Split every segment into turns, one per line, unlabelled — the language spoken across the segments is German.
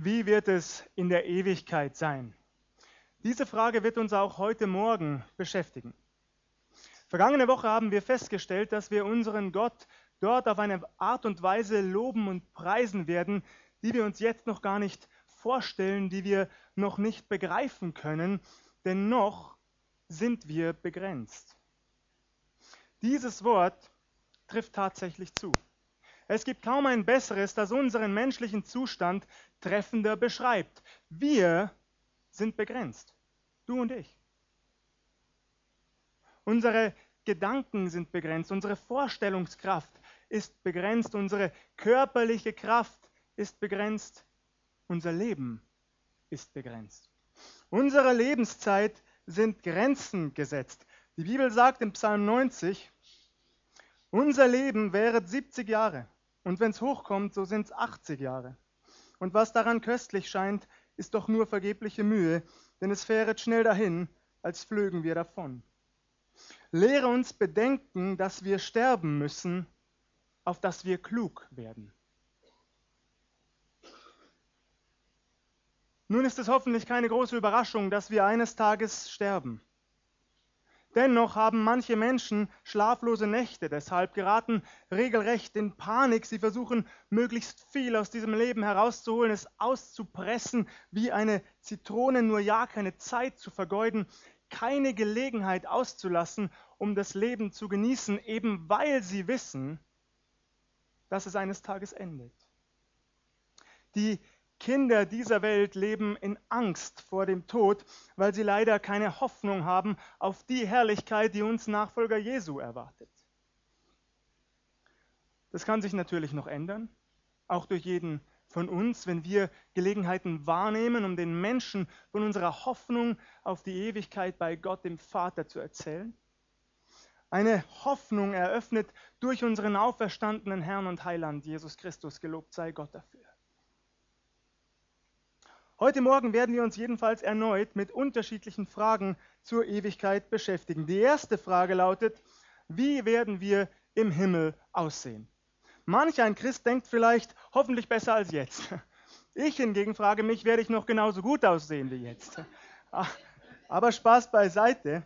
Wie wird es in der Ewigkeit sein? Diese Frage wird uns auch heute Morgen beschäftigen. Vergangene Woche haben wir festgestellt, dass wir unseren Gott dort auf eine Art und Weise loben und preisen werden, die wir uns jetzt noch gar nicht vorstellen, die wir noch nicht begreifen können, denn noch sind wir begrenzt. Dieses Wort trifft tatsächlich zu. Es gibt kaum ein besseres, das unseren menschlichen Zustand treffender beschreibt. Wir sind begrenzt, du und ich. Unsere Gedanken sind begrenzt, unsere Vorstellungskraft ist begrenzt, unsere körperliche Kraft ist begrenzt, unser Leben ist begrenzt. Unserer Lebenszeit sind Grenzen gesetzt. Die Bibel sagt im Psalm 90, unser Leben wäre 70 Jahre und wenn es hochkommt, so sind es 80 Jahre. Und was daran köstlich scheint, ist doch nur vergebliche Mühe, denn es fähret schnell dahin, als flögen wir davon. Lehre uns bedenken, dass wir sterben müssen, auf dass wir klug werden. Nun ist es hoffentlich keine große Überraschung, dass wir eines Tages sterben. Dennoch haben manche Menschen schlaflose Nächte, deshalb geraten regelrecht in Panik. Sie versuchen möglichst viel aus diesem Leben herauszuholen, es auszupressen wie eine Zitrone, nur ja keine Zeit zu vergeuden, keine Gelegenheit auszulassen, um das Leben zu genießen, eben weil sie wissen, dass es eines Tages endet. Die Kinder dieser Welt leben in Angst vor dem Tod, weil sie leider keine Hoffnung haben auf die Herrlichkeit, die uns Nachfolger Jesu erwartet. Das kann sich natürlich noch ändern, auch durch jeden von uns, wenn wir Gelegenheiten wahrnehmen, um den Menschen von unserer Hoffnung auf die Ewigkeit bei Gott dem Vater zu erzählen. Eine Hoffnung eröffnet durch unseren auferstandenen Herrn und Heiland Jesus Christus. Gelobt sei Gott dafür. Heute Morgen werden wir uns jedenfalls erneut mit unterschiedlichen Fragen zur Ewigkeit beschäftigen. Die erste Frage lautet, wie werden wir im Himmel aussehen? Manch ein Christ denkt vielleicht, hoffentlich besser als jetzt. Ich hingegen frage mich, werde ich noch genauso gut aussehen wie jetzt? Aber Spaß beiseite.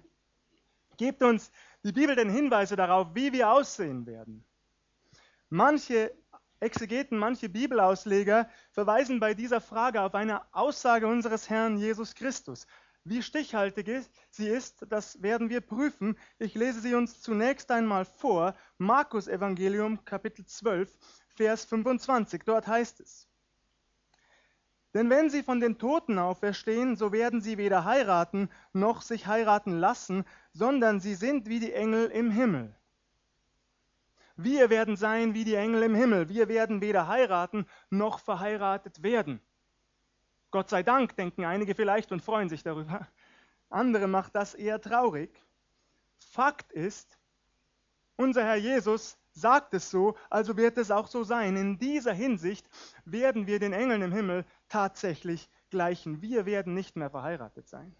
Gibt uns die Bibel denn Hinweise darauf, wie wir aussehen werden? Manche Exegeten, manche Bibelausleger verweisen bei dieser Frage auf eine Aussage unseres Herrn Jesus Christus. Wie stichhaltig sie ist, das werden wir prüfen. Ich lese sie uns zunächst einmal vor. Markus Evangelium Kapitel 12, Vers 25. Dort heißt es, denn wenn sie von den Toten auferstehen, so werden sie weder heiraten noch sich heiraten lassen, sondern sie sind wie die Engel im Himmel. Wir werden sein wie die Engel im Himmel. Wir werden weder heiraten noch verheiratet werden. Gott sei Dank, denken einige vielleicht und freuen sich darüber. Andere macht das eher traurig. Fakt ist, unser Herr Jesus sagt es so, also wird es auch so sein. In dieser Hinsicht werden wir den Engeln im Himmel tatsächlich gleichen. Wir werden nicht mehr verheiratet sein.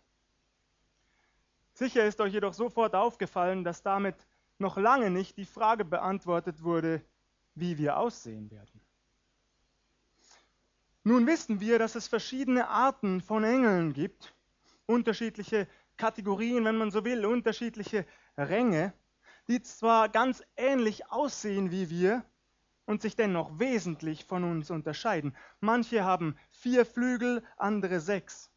Sicher ist euch jedoch sofort aufgefallen, dass damit noch lange nicht die Frage beantwortet wurde, wie wir aussehen werden. Nun wissen wir, dass es verschiedene Arten von Engeln gibt, unterschiedliche Kategorien, wenn man so will, unterschiedliche Ränge, die zwar ganz ähnlich aussehen wie wir und sich dennoch wesentlich von uns unterscheiden. Manche haben vier Flügel, andere sechs.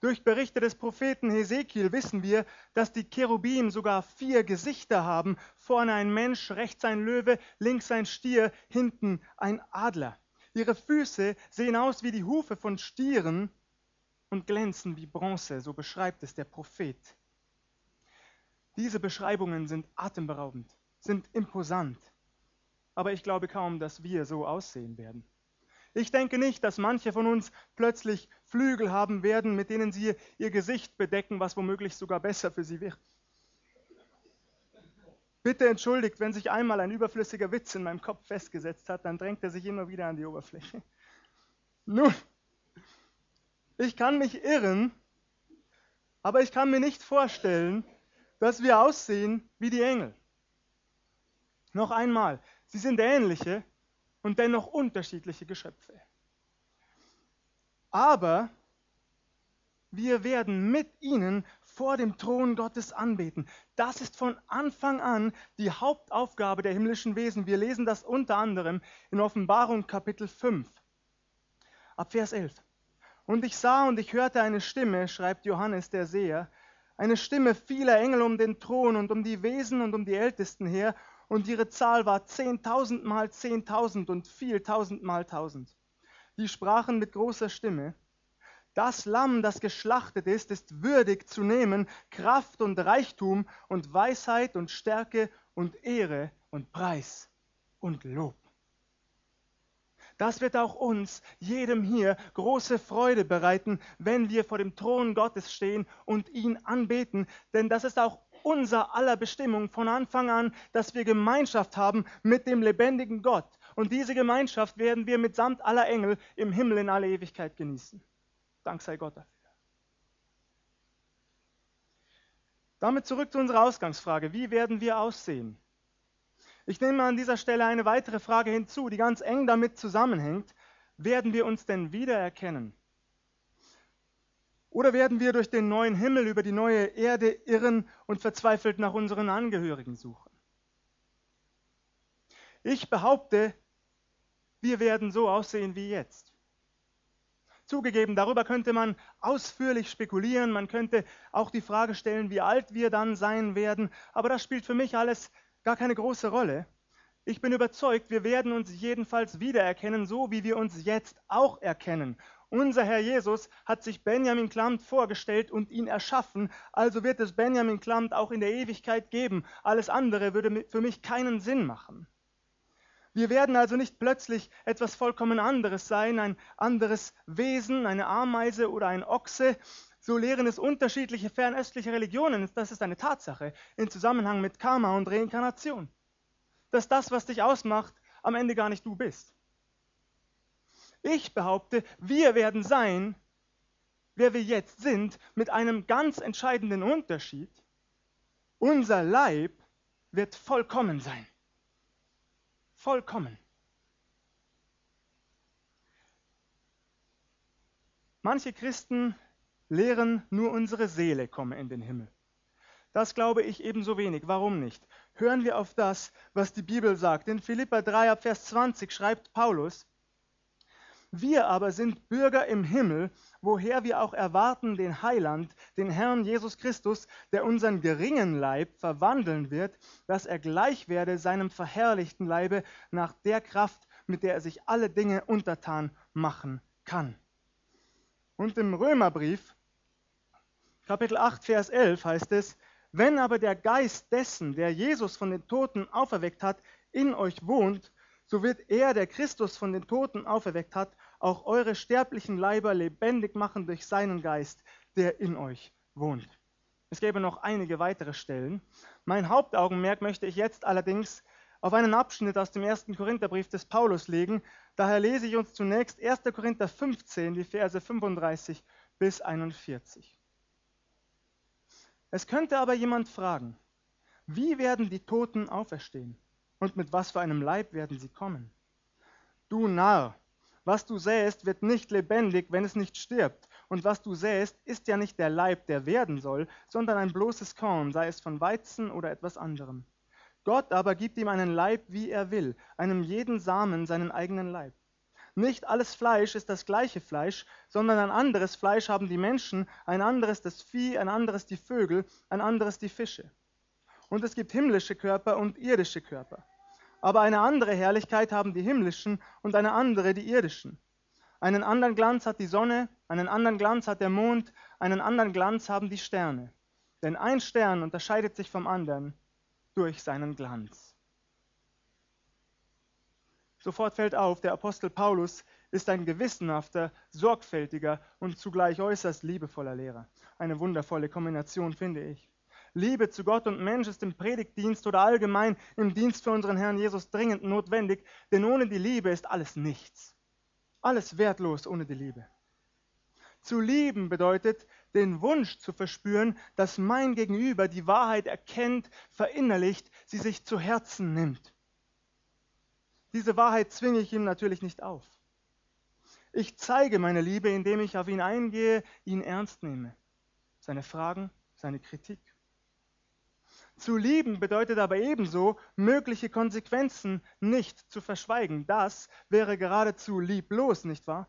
Durch Berichte des Propheten Hesekiel wissen wir, dass die Cherubim sogar vier Gesichter haben. Vorne ein Mensch, rechts ein Löwe, links ein Stier, hinten ein Adler. Ihre Füße sehen aus wie die Hufe von Stieren und glänzen wie Bronze, so beschreibt es der Prophet. Diese Beschreibungen sind atemberaubend, sind imposant. Aber ich glaube kaum, dass wir so aussehen werden. Ich denke nicht, dass manche von uns plötzlich Flügel haben werden, mit denen sie ihr Gesicht bedecken, was womöglich sogar besser für sie wird. Bitte entschuldigt, wenn sich einmal ein überflüssiger Witz in meinem Kopf festgesetzt hat, dann drängt er sich immer wieder an die Oberfläche. Nun, ich kann mich irren, aber ich kann mir nicht vorstellen, dass wir aussehen wie die Engel. Noch einmal, sie sind ähnliche, und dennoch unterschiedliche Geschöpfe. aber wir werden mit ihnen vor dem Thron Gottes anbeten. Das ist von Anfang an die Hauptaufgabe der himmlischen Wesen. Wir lesen das unter anderem in Offenbarung Kapitel 5, ab Vers 11. Und ich sah und ich hörte eine Stimme, schreibt Johannes der Seher, eine Stimme vieler Engel um den Thron und um die Wesen und um die Ältesten her, und ihre Zahl war zehntausend mal zehntausend und vieltausend mal tausend. Die sprachen mit großer Stimme, das Lamm, das geschlachtet ist, ist würdig zu nehmen Kraft und Reichtum und Weisheit und Stärke und Ehre und Preis und Lob. Das wird auch uns, jedem hier, große Freude bereiten, wenn wir vor dem Thron Gottes stehen und ihn anbeten, denn das ist auch unser aller Bestimmung von Anfang an, dass wir Gemeinschaft haben mit dem lebendigen Gott. Und diese Gemeinschaft werden wir mitsamt aller Engel im Himmel in alle Ewigkeit genießen. Dank sei Gott dafür. Damit zurück zu unserer Ausgangsfrage. Wie werden wir aussehen? Ich nehme an dieser Stelle eine weitere Frage hinzu, die ganz eng damit zusammenhängt. Werden wir uns denn wiedererkennen? Oder werden wir durch den neuen Himmel über die neue Erde irren und verzweifelt nach unseren Angehörigen suchen? Ich behaupte, wir werden so aussehen wie jetzt. Zugegeben, darüber könnte man ausführlich spekulieren, man könnte auch die Frage stellen, wie alt wir dann sein werden, aber das spielt für mich alles gar keine große Rolle. Ich bin überzeugt, wir werden uns jedenfalls wiedererkennen, so wie wir uns jetzt auch erkennen. Unser Herr Jesus hat sich Benjamin Klamt vorgestellt und ihn erschaffen, also wird es Benjamin Klamt auch in der Ewigkeit geben. Alles andere würde für mich keinen Sinn machen. Wir werden also nicht plötzlich etwas vollkommen anderes sein, ein anderes Wesen, eine Ameise oder ein Ochse. So lehren es unterschiedliche fernöstliche Religionen. Das ist eine Tatsache im Zusammenhang mit Karma und Reinkarnation. Dass das, was dich ausmacht, am Ende gar nicht du bist. Ich behaupte, wir werden sein, wer wir jetzt sind, mit einem ganz entscheidenden Unterschied. Unser Leib wird vollkommen sein vollkommen. Manche Christen lehren, nur unsere Seele komme in den Himmel. Das glaube ich ebenso wenig. Warum nicht? Hören wir auf das, was die Bibel sagt. In Philippa 3 ab Vers 20 schreibt Paulus, wir aber sind Bürger im Himmel, woher wir auch erwarten den Heiland, den Herrn Jesus Christus, der unseren geringen Leib verwandeln wird, dass er gleich werde seinem verherrlichten Leibe nach der Kraft, mit der er sich alle Dinge untertan machen kann. Und im Römerbrief, Kapitel 8, Vers 11 heißt es, wenn aber der Geist dessen, der Jesus von den Toten auferweckt hat, in euch wohnt, so wird er, der Christus von den Toten auferweckt hat, auch eure sterblichen Leiber lebendig machen durch seinen Geist, der in euch wohnt. Es gäbe noch einige weitere Stellen. Mein Hauptaugenmerk möchte ich jetzt allerdings auf einen Abschnitt aus dem ersten Korintherbrief des Paulus legen. Daher lese ich uns zunächst 1. Korinther 15, die Verse 35 bis 41. Es könnte aber jemand fragen, wie werden die Toten auferstehen? Und mit was für einem Leib werden sie kommen? Du Narr, was du säst, wird nicht lebendig, wenn es nicht stirbt. Und was du säst, ist ja nicht der Leib, der werden soll, sondern ein bloßes Korn, sei es von Weizen oder etwas anderem. Gott aber gibt ihm einen Leib, wie er will, einem jeden Samen seinen eigenen Leib. Nicht alles Fleisch ist das gleiche Fleisch, sondern ein anderes Fleisch haben die Menschen, ein anderes das Vieh, ein anderes die Vögel, ein anderes die Fische. Und es gibt himmlische Körper und irdische Körper. Aber eine andere Herrlichkeit haben die himmlischen und eine andere die irdischen. Einen anderen Glanz hat die Sonne, einen anderen Glanz hat der Mond, einen anderen Glanz haben die Sterne. Denn ein Stern unterscheidet sich vom anderen durch seinen Glanz. Sofort fällt auf, der Apostel Paulus ist ein gewissenhafter, sorgfältiger und zugleich äußerst liebevoller Lehrer. Eine wundervolle Kombination, finde ich. Liebe zu Gott und Mensch ist im Predigtdienst oder allgemein im Dienst für unseren Herrn Jesus dringend notwendig, denn ohne die Liebe ist alles nichts. Alles wertlos ohne die Liebe. Zu lieben bedeutet, den Wunsch zu verspüren, dass mein Gegenüber die Wahrheit erkennt, verinnerlicht, sie sich zu Herzen nimmt. Diese Wahrheit zwinge ich ihm natürlich nicht auf. Ich zeige meine Liebe, indem ich auf ihn eingehe, ihn ernst nehme. Seine Fragen, seine Kritik. Zu lieben bedeutet aber ebenso, mögliche Konsequenzen nicht zu verschweigen. Das wäre geradezu lieblos, nicht wahr?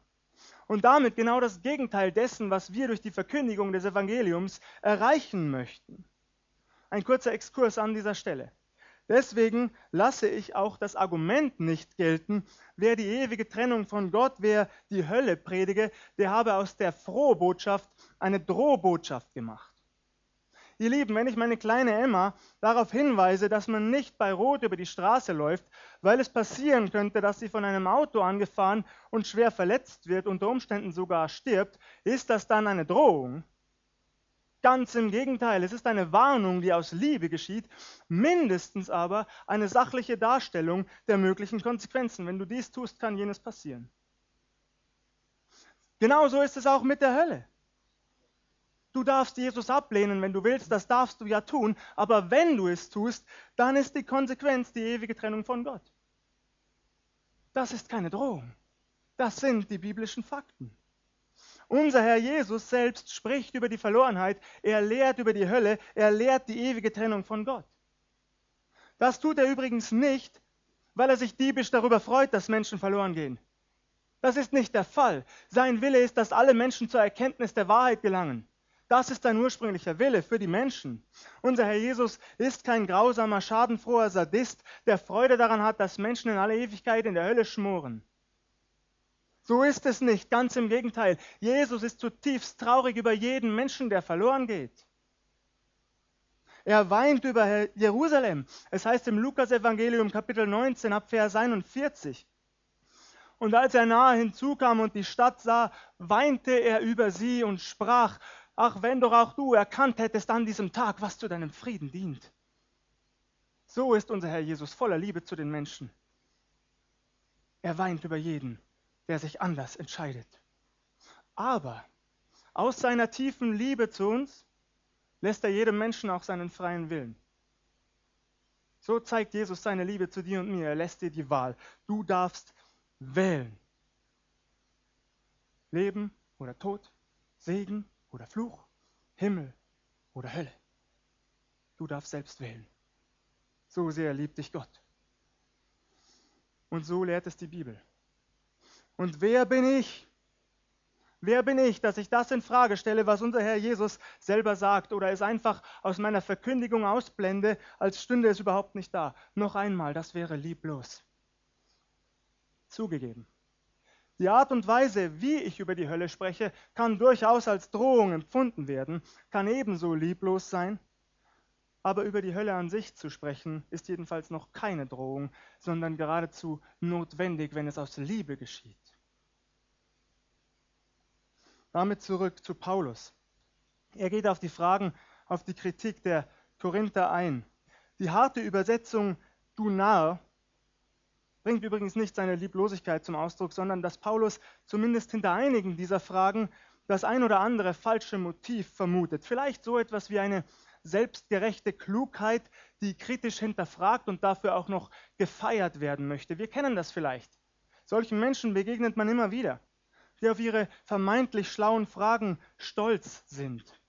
Und damit genau das Gegenteil dessen, was wir durch die Verkündigung des Evangeliums erreichen möchten. Ein kurzer Exkurs an dieser Stelle. Deswegen lasse ich auch das Argument nicht gelten, wer die ewige Trennung von Gott, wer die Hölle predige, der habe aus der Frohbotschaft eine Drohbotschaft gemacht. Ihr Lieben, wenn ich meine kleine Emma darauf hinweise, dass man nicht bei Rot über die Straße läuft, weil es passieren könnte, dass sie von einem Auto angefahren und schwer verletzt wird, unter Umständen sogar stirbt, ist das dann eine Drohung? Ganz im Gegenteil, es ist eine Warnung, die aus Liebe geschieht, mindestens aber eine sachliche Darstellung der möglichen Konsequenzen. Wenn du dies tust, kann jenes passieren. Genauso ist es auch mit der Hölle. Du darfst Jesus ablehnen, wenn du willst, das darfst du ja tun, aber wenn du es tust, dann ist die Konsequenz die ewige Trennung von Gott. Das ist keine Drohung. Das sind die biblischen Fakten. Unser Herr Jesus selbst spricht über die Verlorenheit, er lehrt über die Hölle, er lehrt die ewige Trennung von Gott. Das tut er übrigens nicht, weil er sich diebisch darüber freut, dass Menschen verloren gehen. Das ist nicht der Fall. Sein Wille ist, dass alle Menschen zur Erkenntnis der Wahrheit gelangen. Das ist sein ursprünglicher Wille für die Menschen. Unser Herr Jesus ist kein grausamer, schadenfroher Sadist, der Freude daran hat, dass Menschen in aller Ewigkeit in der Hölle schmoren. So ist es nicht, ganz im Gegenteil. Jesus ist zutiefst traurig über jeden Menschen, der verloren geht. Er weint über Jerusalem. Es heißt im Lukas-Evangelium Kapitel 19 ab Vers 41. Und als er nahe hinzukam und die Stadt sah, weinte er über sie und sprach, Ach, wenn doch auch du erkannt hättest an diesem Tag, was zu deinem Frieden dient. So ist unser Herr Jesus voller Liebe zu den Menschen. Er weint über jeden, der sich anders entscheidet. Aber aus seiner tiefen Liebe zu uns lässt er jedem Menschen auch seinen freien Willen. So zeigt Jesus seine Liebe zu dir und mir. Er lässt dir die Wahl. Du darfst wählen. Leben oder Tod, Segen oder Fluch, Himmel oder Hölle. Du darfst selbst wählen. So sehr liebt dich Gott. Und so lehrt es die Bibel. Und wer bin ich? Wer bin ich, dass ich das in Frage stelle, was unser Herr Jesus selber sagt, oder es einfach aus meiner Verkündigung ausblende, als stünde es überhaupt nicht da? Noch einmal, das wäre lieblos. Zugegeben. Die Art und Weise, wie ich über die Hölle spreche, kann durchaus als Drohung empfunden werden, kann ebenso lieblos sein. Aber über die Hölle an sich zu sprechen, ist jedenfalls noch keine Drohung, sondern geradezu notwendig, wenn es aus Liebe geschieht. Damit zurück zu Paulus. Er geht auf die Fragen, auf die Kritik der Korinther ein. Die harte Übersetzung du Narr bringt übrigens nicht seine Lieblosigkeit zum Ausdruck, sondern dass Paulus zumindest hinter einigen dieser Fragen das ein oder andere falsche Motiv vermutet. Vielleicht so etwas wie eine selbstgerechte Klugheit, die kritisch hinterfragt und dafür auch noch gefeiert werden möchte. Wir kennen das vielleicht. Solchen Menschen begegnet man immer wieder, die auf ihre vermeintlich schlauen Fragen stolz sind.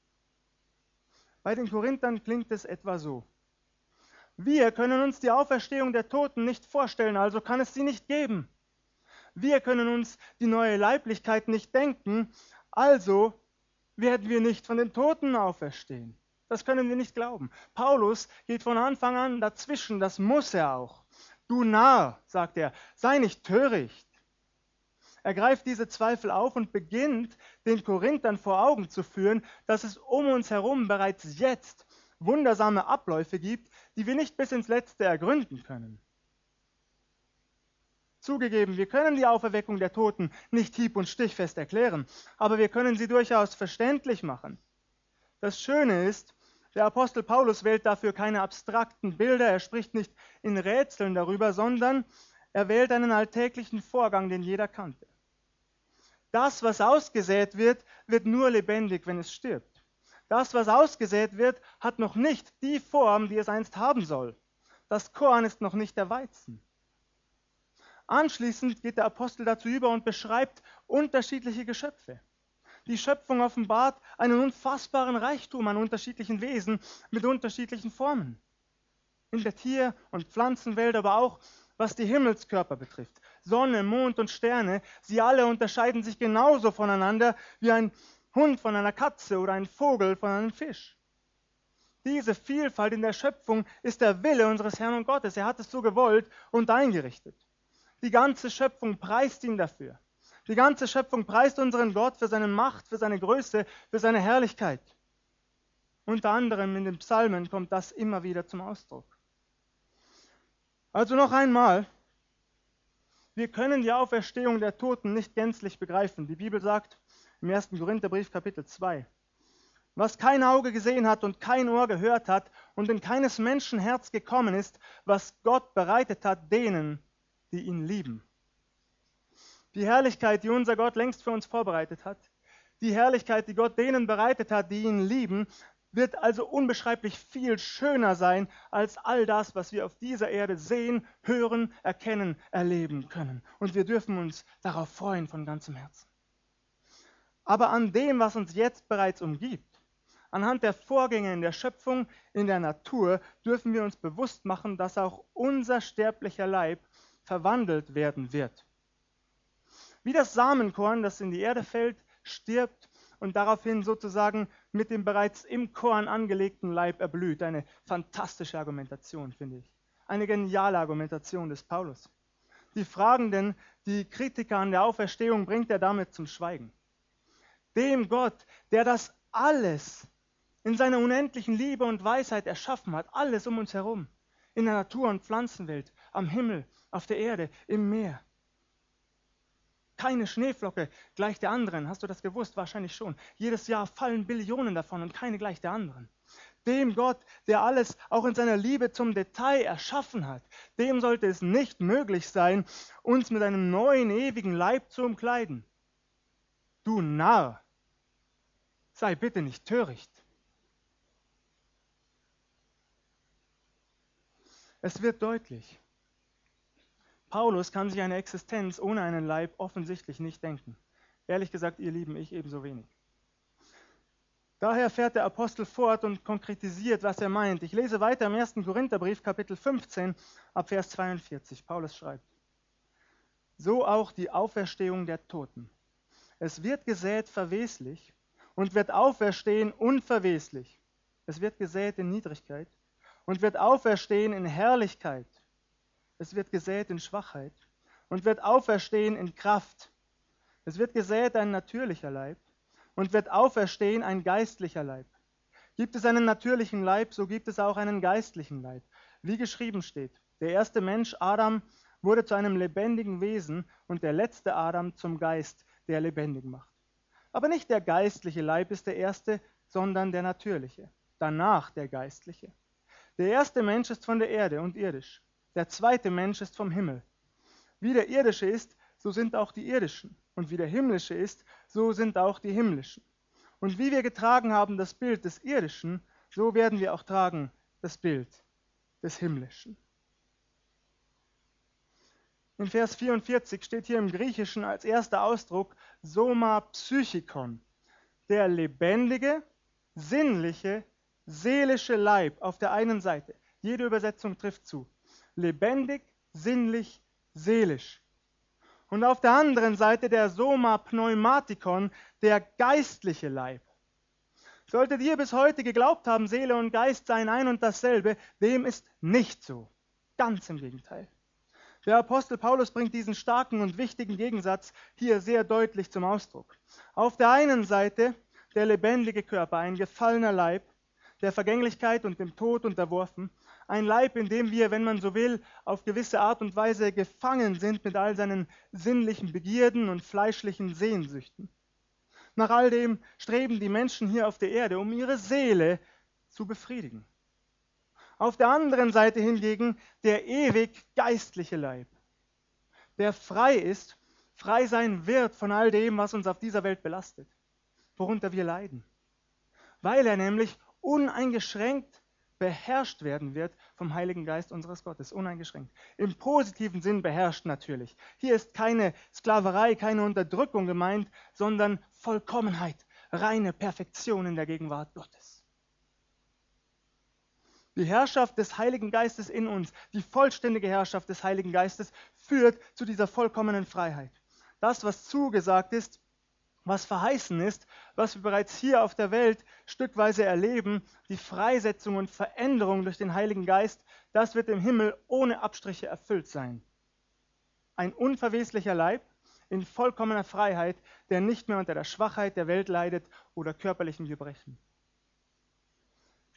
Bei den Korinthern klingt es etwa so. Wir können uns die Auferstehung der Toten nicht vorstellen, also kann es sie nicht geben. Wir können uns die neue Leiblichkeit nicht denken, also werden wir nicht von den Toten auferstehen. Das können wir nicht glauben. Paulus geht von Anfang an dazwischen, das muss er auch. Du Narr, sagt er, sei nicht töricht. Er greift diese Zweifel auf und beginnt den Korinthern vor Augen zu führen, dass es um uns herum bereits jetzt wundersame Abläufe gibt, die wir nicht bis ins Letzte ergründen können. Zugegeben, wir können die Auferweckung der Toten nicht hieb- und stichfest erklären, aber wir können sie durchaus verständlich machen. Das Schöne ist, der Apostel Paulus wählt dafür keine abstrakten Bilder, er spricht nicht in Rätseln darüber, sondern er wählt einen alltäglichen Vorgang, den jeder kannte. Das, was ausgesät wird, wird nur lebendig, wenn es stirbt. Das, was ausgesät wird, hat noch nicht die Form, die es einst haben soll. Das Korn ist noch nicht der Weizen. Anschließend geht der Apostel dazu über und beschreibt unterschiedliche Geschöpfe. Die Schöpfung offenbart einen unfassbaren Reichtum an unterschiedlichen Wesen mit unterschiedlichen Formen. In der Tier- und Pflanzenwelt, aber auch was die Himmelskörper betrifft. Sonne, Mond und Sterne, sie alle unterscheiden sich genauso voneinander wie ein Hund von einer Katze oder ein Vogel von einem Fisch. Diese Vielfalt in der Schöpfung ist der Wille unseres Herrn und Gottes. Er hat es so gewollt und eingerichtet. Die ganze Schöpfung preist ihn dafür. Die ganze Schöpfung preist unseren Gott für seine Macht, für seine Größe, für seine Herrlichkeit. Unter anderem in den Psalmen kommt das immer wieder zum Ausdruck. Also noch einmal, wir können die Auferstehung der Toten nicht gänzlich begreifen. Die Bibel sagt im 1. Korintherbrief Kapitel 2, was kein Auge gesehen hat und kein Ohr gehört hat und in keines Menschen Herz gekommen ist, was Gott bereitet hat denen, die ihn lieben. Die Herrlichkeit, die unser Gott längst für uns vorbereitet hat, die Herrlichkeit, die Gott denen bereitet hat, die ihn lieben, wird also unbeschreiblich viel schöner sein als all das, was wir auf dieser Erde sehen, hören, erkennen, erleben können. Und wir dürfen uns darauf freuen von ganzem Herzen. Aber an dem, was uns jetzt bereits umgibt, anhand der Vorgänge in der Schöpfung, in der Natur, dürfen wir uns bewusst machen, dass auch unser sterblicher Leib verwandelt werden wird. Wie das Samenkorn, das in die Erde fällt, stirbt und daraufhin sozusagen mit dem bereits im Korn angelegten Leib erblüht. Eine fantastische Argumentation, finde ich. Eine geniale Argumentation des Paulus. Die Fragenden, die Kritiker an der Auferstehung bringt er damit zum Schweigen. Dem Gott, der das alles in seiner unendlichen Liebe und Weisheit erschaffen hat, alles um uns herum, in der Natur- und Pflanzenwelt, am Himmel, auf der Erde, im Meer. Keine Schneeflocke gleich der anderen. Hast du das gewusst? Wahrscheinlich schon. Jedes Jahr fallen Billionen davon und keine gleich der anderen. Dem Gott, der alles auch in seiner Liebe zum Detail erschaffen hat, dem sollte es nicht möglich sein, uns mit einem neuen, ewigen Leib zu umkleiden. Du Narr, sei bitte nicht töricht. Es wird deutlich, Paulus kann sich eine Existenz ohne einen Leib offensichtlich nicht denken. Ehrlich gesagt, ihr Lieben, ich ebenso wenig. Daher fährt der Apostel fort und konkretisiert, was er meint. Ich lese weiter im 1. Korintherbrief, Kapitel 15, ab Vers 42. Paulus schreibt: So auch die Auferstehung der Toten. Es wird gesät verweslich und wird auferstehen unverweslich. Es wird gesät in Niedrigkeit und wird auferstehen in Herrlichkeit es wird gesät in Schwachheit und wird auferstehen in Kraft. Es wird gesät ein natürlicher Leib und wird auferstehen ein geistlicher Leib. Gibt es einen natürlichen Leib, so gibt es auch einen geistlichen Leib. Wie geschrieben steht, der erste Mensch, Adam, wurde zu einem lebendigen Wesen und der letzte Adam zum Geist, der lebendig macht. Aber nicht der geistliche Leib ist der erste, sondern der natürliche, danach der geistliche. Der erste Mensch ist von der Erde und irdisch. Der zweite Mensch ist vom Himmel. Wie der irdische ist, so sind auch die irdischen. Und wie der himmlische ist, so sind auch die himmlischen. Und wie wir getragen haben das Bild des irdischen, so werden wir auch tragen das Bild des himmlischen. In Vers 44 steht hier im Griechischen als erster Ausdruck Soma Psychikon, der lebendige, sinnliche, seelische Leib auf der einen Seite. Jede Übersetzung trifft zu lebendig, sinnlich, seelisch. Und auf der anderen Seite der Soma Pneumatikon, der geistliche Leib. Solltet ihr bis heute geglaubt haben, Seele und Geist seien ein und dasselbe, dem ist nicht so. Ganz im Gegenteil. Der Apostel Paulus bringt diesen starken und wichtigen Gegensatz hier sehr deutlich zum Ausdruck. Auf der einen Seite der lebendige Körper, ein gefallener Leib, der Vergänglichkeit und dem Tod unterworfen, ein Leib, in dem wir, wenn man so will, auf gewisse Art und Weise gefangen sind mit all seinen sinnlichen Begierden und fleischlichen Sehnsüchten. Nach all dem streben die Menschen hier auf der Erde, um ihre Seele zu befriedigen. Auf der anderen Seite hingegen der ewig geistliche Leib, der frei ist, frei sein wird von all dem, was uns auf dieser Welt belastet, worunter wir leiden, weil er nämlich uneingeschränkt beherrscht werden wird vom Heiligen Geist unseres Gottes, uneingeschränkt. Im positiven Sinn beherrscht natürlich. Hier ist keine Sklaverei, keine Unterdrückung gemeint, sondern Vollkommenheit, reine Perfektion in der Gegenwart Gottes. Die Herrschaft des Heiligen Geistes in uns, die vollständige Herrschaft des Heiligen Geistes führt zu dieser vollkommenen Freiheit. Das, was zugesagt ist, was verheißen ist, was wir bereits hier auf der Welt stückweise erleben, die Freisetzung und Veränderung durch den Heiligen Geist, das wird im Himmel ohne Abstriche erfüllt sein. Ein unverweslicher Leib in vollkommener Freiheit, der nicht mehr unter der Schwachheit der Welt leidet oder körperlichen Gebrechen,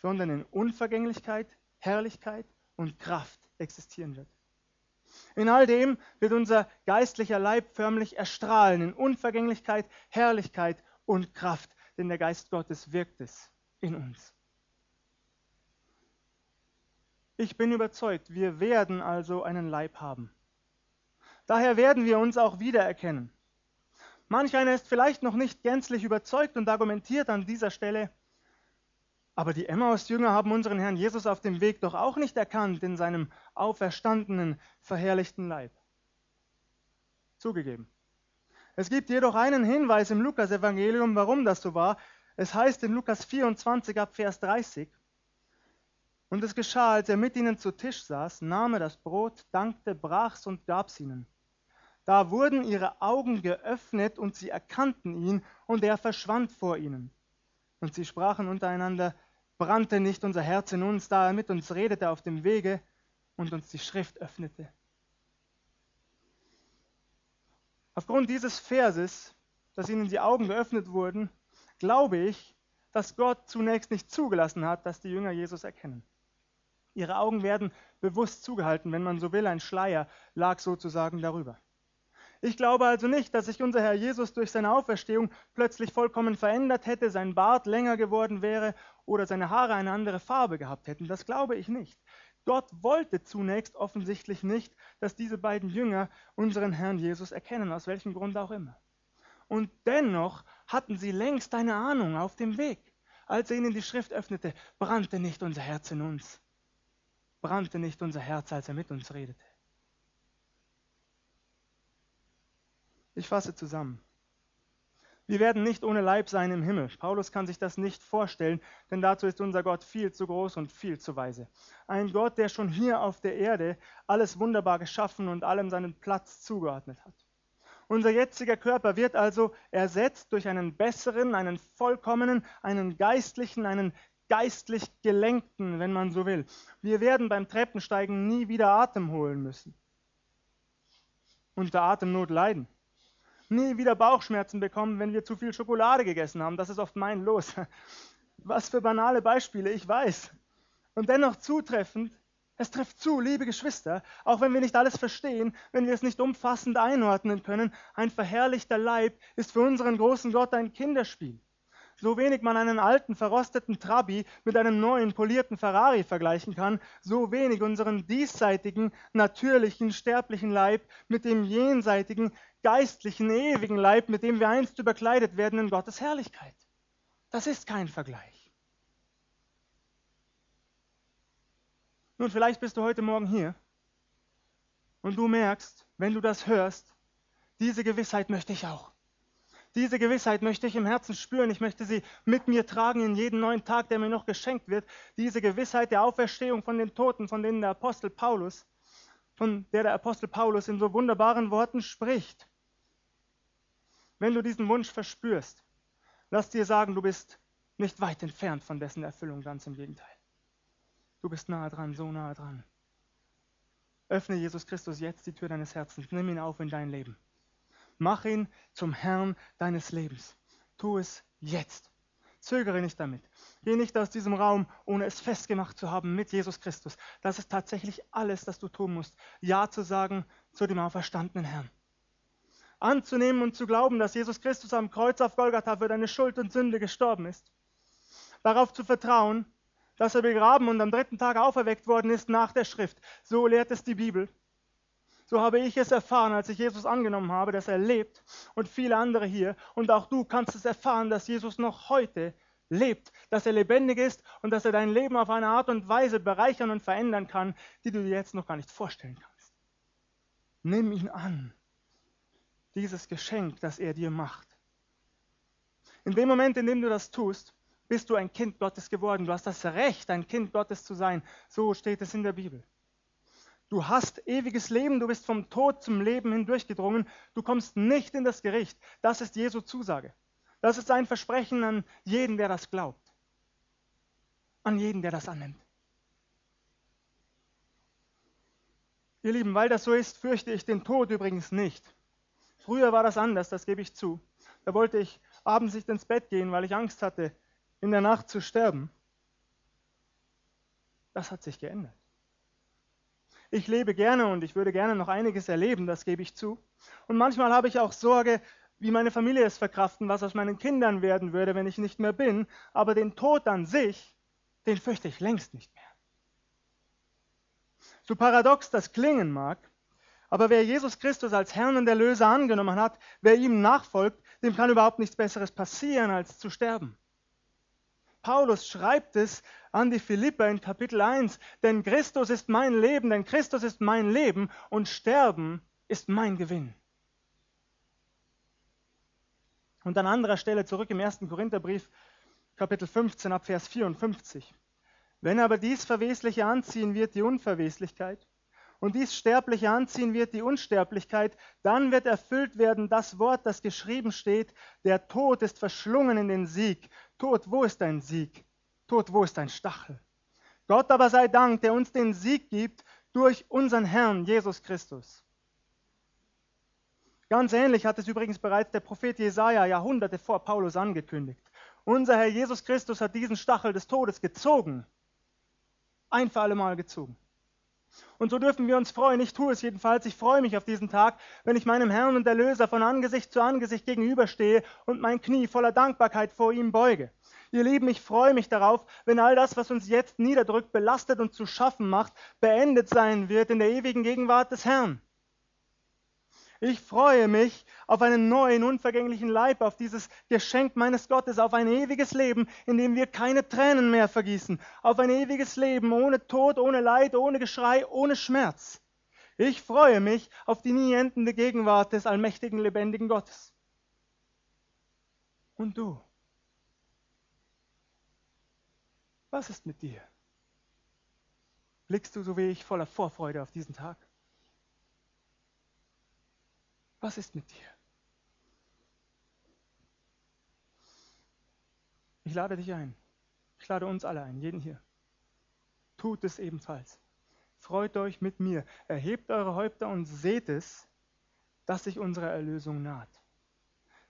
sondern in Unvergänglichkeit, Herrlichkeit und Kraft existieren wird. In all dem wird unser geistlicher Leib förmlich erstrahlen in Unvergänglichkeit, Herrlichkeit und Kraft, denn der Geist Gottes wirkt es in uns. Ich bin überzeugt, wir werden also einen Leib haben. Daher werden wir uns auch wiedererkennen. Manch einer ist vielleicht noch nicht gänzlich überzeugt und argumentiert an dieser Stelle, aber die Emmaus-Jünger haben unseren Herrn Jesus auf dem Weg doch auch nicht erkannt in seinem auferstandenen, verherrlichten Leib. Zugegeben. Es gibt jedoch einen Hinweis im Lukas-Evangelium, warum das so war. Es heißt in Lukas 24 ab Vers 30, und es geschah, als er mit ihnen zu Tisch saß, nahm er das Brot, dankte, brach's und gab's ihnen. Da wurden ihre Augen geöffnet und sie erkannten ihn, und er verschwand vor ihnen. Und sie sprachen untereinander, brannte nicht unser Herz in uns, da er mit uns redete auf dem Wege und uns die Schrift öffnete. Aufgrund dieses Verses, dass ihnen die Augen geöffnet wurden, glaube ich, dass Gott zunächst nicht zugelassen hat, dass die Jünger Jesus erkennen. Ihre Augen werden bewusst zugehalten, wenn man so will, ein Schleier lag sozusagen darüber. Ich glaube also nicht, dass sich unser Herr Jesus durch seine Auferstehung plötzlich vollkommen verändert hätte, sein Bart länger geworden wäre oder seine Haare eine andere Farbe gehabt hätten. Das glaube ich nicht. Gott wollte zunächst offensichtlich nicht, dass diese beiden Jünger unseren Herrn Jesus erkennen, aus welchem Grund auch immer. Und dennoch hatten sie längst eine Ahnung auf dem Weg. Als er ihnen die Schrift öffnete, brannte nicht unser Herz in uns. Brannte nicht unser Herz, als er mit uns redete. Ich fasse zusammen. Wir werden nicht ohne Leib sein im Himmel. Paulus kann sich das nicht vorstellen, denn dazu ist unser Gott viel zu groß und viel zu weise. Ein Gott, der schon hier auf der Erde alles wunderbar geschaffen und allem seinen Platz zugeordnet hat. Unser jetziger Körper wird also ersetzt durch einen besseren, einen vollkommenen, einen geistlichen, einen geistlich gelenkten, wenn man so will. Wir werden beim Treppensteigen nie wieder Atem holen müssen. Unter Atemnot leiden nie wieder Bauchschmerzen bekommen, wenn wir zu viel Schokolade gegessen haben. Das ist oft mein Los. Was für banale Beispiele, ich weiß. Und dennoch zutreffend, es trifft zu, liebe Geschwister, auch wenn wir nicht alles verstehen, wenn wir es nicht umfassend einordnen können, ein verherrlichter Leib ist für unseren großen Gott ein Kinderspiel. So wenig man einen alten, verrosteten Trabi mit einem neuen, polierten Ferrari vergleichen kann, so wenig unseren diesseitigen, natürlichen, sterblichen Leib mit dem jenseitigen, geistlichen, ewigen Leib, mit dem wir einst überkleidet werden in Gottes Herrlichkeit. Das ist kein Vergleich. Nun, vielleicht bist du heute Morgen hier und du merkst, wenn du das hörst, diese Gewissheit möchte ich auch. Diese Gewissheit möchte ich im Herzen spüren. Ich möchte sie mit mir tragen in jeden neuen Tag, der mir noch geschenkt wird. Diese Gewissheit der Auferstehung von den Toten, von denen der Apostel Paulus, von der der Apostel Paulus in so wunderbaren Worten spricht. Wenn du diesen Wunsch verspürst, lass dir sagen, du bist nicht weit entfernt von dessen Erfüllung, ganz im Gegenteil. Du bist nahe dran, so nahe dran. Öffne Jesus Christus jetzt die Tür deines Herzens, nimm ihn auf in dein Leben. Mach ihn zum Herrn deines Lebens. Tu es jetzt. Zögere nicht damit. Geh nicht aus diesem Raum, ohne es festgemacht zu haben mit Jesus Christus. Das ist tatsächlich alles, was du tun musst. Ja zu sagen zu dem auferstandenen Herrn. Anzunehmen und zu glauben, dass Jesus Christus am Kreuz auf Golgatha für deine Schuld und Sünde gestorben ist. Darauf zu vertrauen, dass er begraben und am dritten Tag auferweckt worden ist nach der Schrift. So lehrt es die Bibel. So habe ich es erfahren, als ich Jesus angenommen habe, dass er lebt und viele andere hier. Und auch du kannst es erfahren, dass Jesus noch heute lebt, dass er lebendig ist und dass er dein Leben auf eine Art und Weise bereichern und verändern kann, die du dir jetzt noch gar nicht vorstellen kannst. Nimm ihn an, dieses Geschenk, das er dir macht. In dem Moment, in dem du das tust, bist du ein Kind Gottes geworden. Du hast das Recht, ein Kind Gottes zu sein. So steht es in der Bibel. Du hast ewiges Leben, du bist vom Tod zum Leben hindurchgedrungen, du kommst nicht in das Gericht. Das ist Jesu Zusage. Das ist sein Versprechen an jeden, der das glaubt. An jeden, der das annimmt. Ihr Lieben, weil das so ist, fürchte ich den Tod übrigens nicht. Früher war das anders, das gebe ich zu. Da wollte ich abends nicht ins Bett gehen, weil ich Angst hatte, in der Nacht zu sterben. Das hat sich geändert. Ich lebe gerne und ich würde gerne noch einiges erleben, das gebe ich zu. Und manchmal habe ich auch Sorge, wie meine Familie es verkraften, was aus meinen Kindern werden würde, wenn ich nicht mehr bin, aber den Tod an sich, den fürchte ich längst nicht mehr. So paradox das klingen mag, aber wer Jesus Christus als Herrn und Erlöser angenommen hat, wer ihm nachfolgt, dem kann überhaupt nichts Besseres passieren, als zu sterben. Paulus schreibt es an die Philipper in Kapitel 1, denn Christus ist mein Leben, denn Christus ist mein Leben und Sterben ist mein Gewinn. Und an anderer Stelle zurück im 1. Korintherbrief, Kapitel 15 ab Vers 54. Wenn aber dies Verwesliche anziehen wird, die Unverweslichkeit, und dies Sterbliche anziehen wird, die Unsterblichkeit, dann wird erfüllt werden das Wort, das geschrieben steht, der Tod ist verschlungen in den Sieg. Tod, wo ist dein Sieg? Tod, wo ist dein Stachel? Gott aber sei Dank, der uns den Sieg gibt durch unseren Herrn Jesus Christus. Ganz ähnlich hat es übrigens bereits der Prophet Jesaja Jahrhunderte vor Paulus angekündigt. Unser Herr Jesus Christus hat diesen Stachel des Todes gezogen. Ein für alle Mal gezogen. Und so dürfen wir uns freuen. Ich tue es jedenfalls. Ich freue mich auf diesen Tag, wenn ich meinem Herrn und Erlöser von Angesicht zu Angesicht gegenüberstehe und mein Knie voller Dankbarkeit vor ihm beuge. Ihr Lieben, ich freue mich darauf, wenn all das, was uns jetzt niederdrückt, belastet und zu schaffen macht, beendet sein wird in der ewigen Gegenwart des Herrn. Ich freue mich auf einen neuen, unvergänglichen Leib, auf dieses Geschenk meines Gottes, auf ein ewiges Leben, in dem wir keine Tränen mehr vergießen, auf ein ewiges Leben ohne Tod, ohne Leid, ohne Geschrei, ohne Schmerz. Ich freue mich auf die nie endende Gegenwart des allmächtigen, lebendigen Gottes. Und du? Was ist mit dir? Blickst du so wie ich voller Vorfreude auf diesen Tag? Was ist mit dir? Ich lade dich ein. Ich lade uns alle ein, jeden hier. Tut es ebenfalls. Freut euch mit mir. Erhebt eure Häupter und seht es, dass sich unsere Erlösung naht.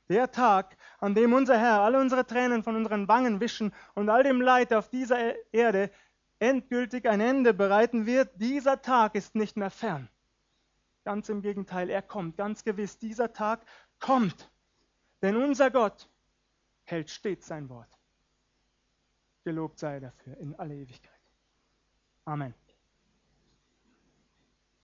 Der Tag, an dem unser Herr alle unsere Tränen von unseren Wangen wischen und all dem Leid auf dieser Erde endgültig ein Ende bereiten wird, dieser Tag ist nicht mehr fern. Ganz im Gegenteil, er kommt, ganz gewiss, dieser Tag kommt. Denn unser Gott hält stets sein Wort. Gelobt sei er dafür in alle Ewigkeit. Amen.